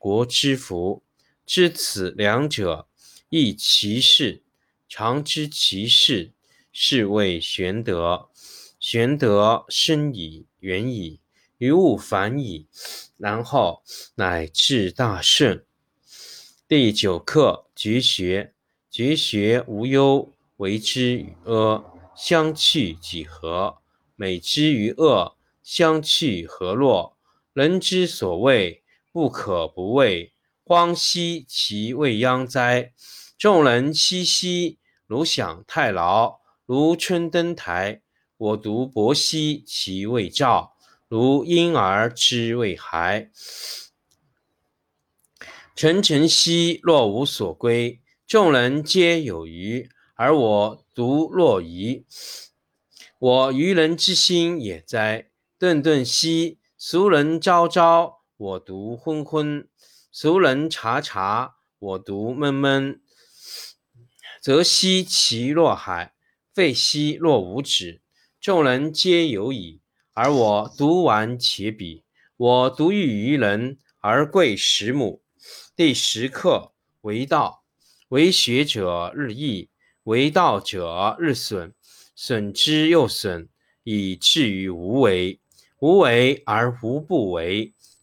国之福，知此两者，亦其事。常知其事，是谓玄德。玄德深矣，远矣，于物反矣，然后乃至大顺。第九课绝学。绝学无忧，为之与阿，相去几何？美之与恶，相去何若？人之所谓。不可不畏，荒兮其未央哉！众人熙熙，如享太牢，如春登台。我独泊兮其未兆，如婴儿之未孩。沉沉兮若无所归，众人皆有余，而我独若遗。我愚人之心也哉！顿顿兮俗人昭昭。我独昏昏，俗人察察；我独闷闷。则兮其若海，废兮若无止。众人皆有矣，而我独顽且鄙。我独异于人，而贵十母。第十课为道，为学者日益，为道者日损，损之又损，以至于无为。无为而无不为。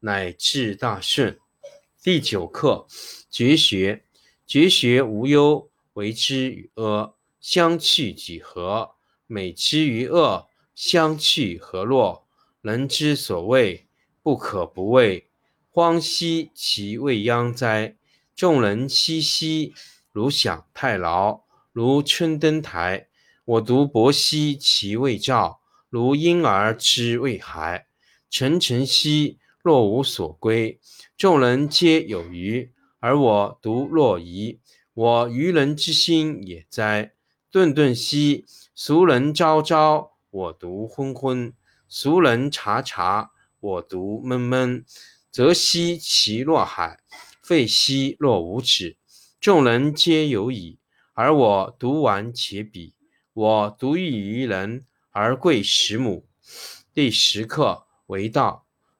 乃至大顺。第九课绝学。绝学无忧，为之与阿，相去几何？美之与恶，相去何若？人之所谓不可不畏，荒兮其未央哉！众人熙熙，如享太牢，如春登台。我独泊兮其未兆，如婴儿之未孩。沉沉兮。若无所归，众人皆有余，而我独若遗。我愚人之心也哉！顿顿兮，俗人昭昭，我独昏昏；俗人察察，我独闷闷。则兮其若海，废兮若无止。众人皆有矣，而我独顽且鄙。我独异于人，而贵十母。第十课为道。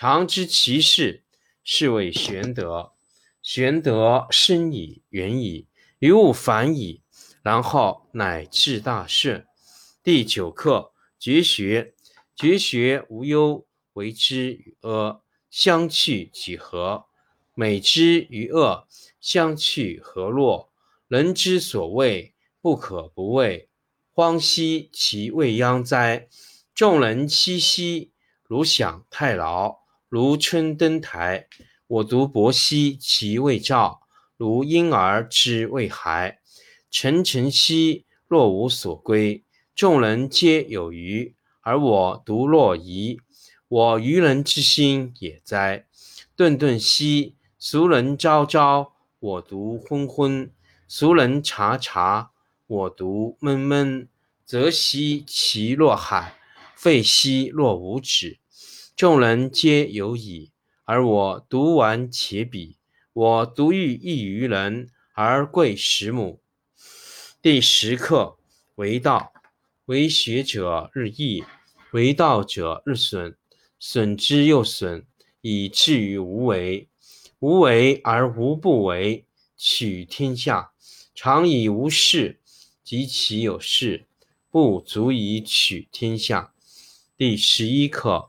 常知其事，是谓玄德。玄德深矣，远矣，于物反矣，然后乃至大顺。第九课绝学。绝学无忧，为之与阿，相去几何？美之与恶，相去何若？人之所谓不可不畏，荒兮其未央哉！众人熙熙，如享太牢，如春登台。我独泊兮其未兆，如婴儿之未孩。沉沉兮若无所归。众人皆有余，而我独若遗。我愚人之心也哉！顿顿兮，俗人昭昭，我独昏昏；俗人察察，我独闷闷。则兮其若海，废兮若无止。众人皆有矣，而我独顽且鄙。我独欲异于人，而贵十母。第十课为道。为学者日益，为道者日损，损之又损，以至于无为。无为而无不为，取天下常以无事，及其有事，不足以取天下。第十一课：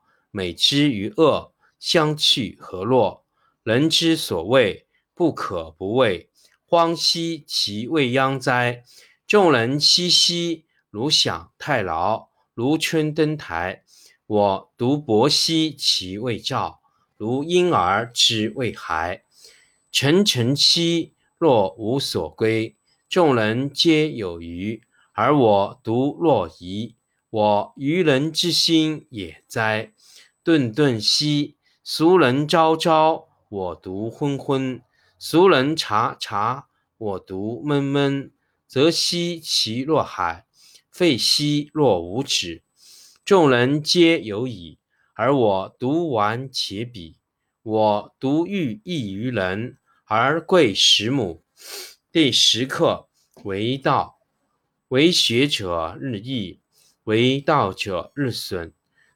美之与恶，相去何若？人之所谓不可不畏，荒兮其未央哉！众人熙熙。如享太牢，如春登台。我独泊兮其未兆，如婴儿之未孩。沉沉兮若无所归。众人皆有余，而我独若遗。我愚人之心也哉！顿顿兮，俗人昭昭，我独昏昏；俗人察察，我独闷闷。则兮其若海。废兮若无止，众人皆有矣，而我独顽且鄙。我独欲异于人，而贵十母。第十课为道，为学者日益，为道者日损，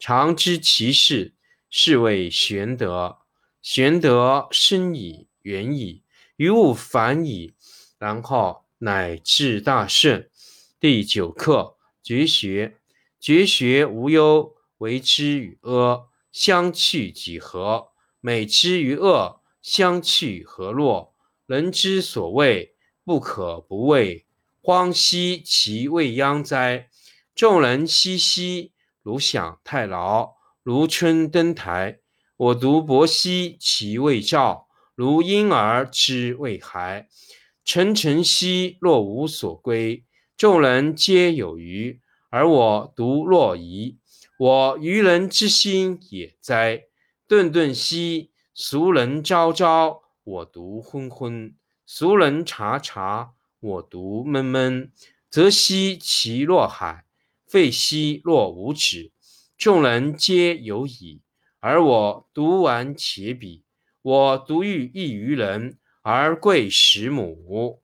常知其事，是谓玄德。玄德深矣，远矣，于物反矣，然后乃至大顺。第九课。绝学，绝学无忧，为之与阿，相去几何？美之与恶，相去何若？人之所谓不可不畏，荒兮其未央哉！众人熙熙，如享太牢，如春登台。我独泊兮其未兆，如婴儿之未孩。沉沉兮若无所归，众人皆有余，而我独若遗。我愚人之心也哉！顿顿兮俗人昭昭，我独昏昏；俗人察察，我独闷闷。则兮其若海，废兮若无止。众人皆有矣，而我独顽且鄙。我独欲异于人，而贵十母。